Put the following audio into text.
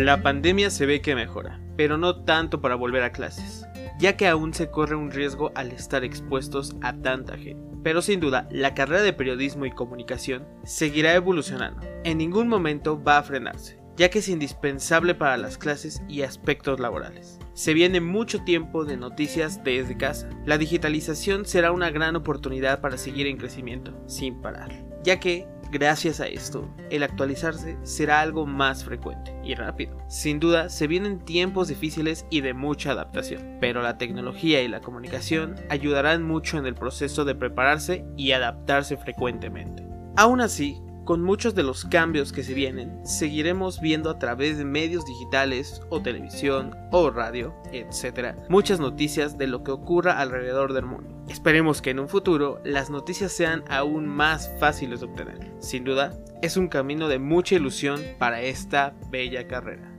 La pandemia se ve que mejora, pero no tanto para volver a clases, ya que aún se corre un riesgo al estar expuestos a tanta gente. Pero sin duda, la carrera de periodismo y comunicación seguirá evolucionando. En ningún momento va a frenarse, ya que es indispensable para las clases y aspectos laborales. Se viene mucho tiempo de noticias desde casa. La digitalización será una gran oportunidad para seguir en crecimiento, sin parar, ya que Gracias a esto, el actualizarse será algo más frecuente y rápido. Sin duda, se vienen tiempos difíciles y de mucha adaptación, pero la tecnología y la comunicación ayudarán mucho en el proceso de prepararse y adaptarse frecuentemente. Aún así, con muchos de los cambios que se vienen, seguiremos viendo a través de medios digitales o televisión o radio, etc., muchas noticias de lo que ocurra alrededor del mundo. Esperemos que en un futuro las noticias sean aún más fáciles de obtener. Sin duda, es un camino de mucha ilusión para esta bella carrera.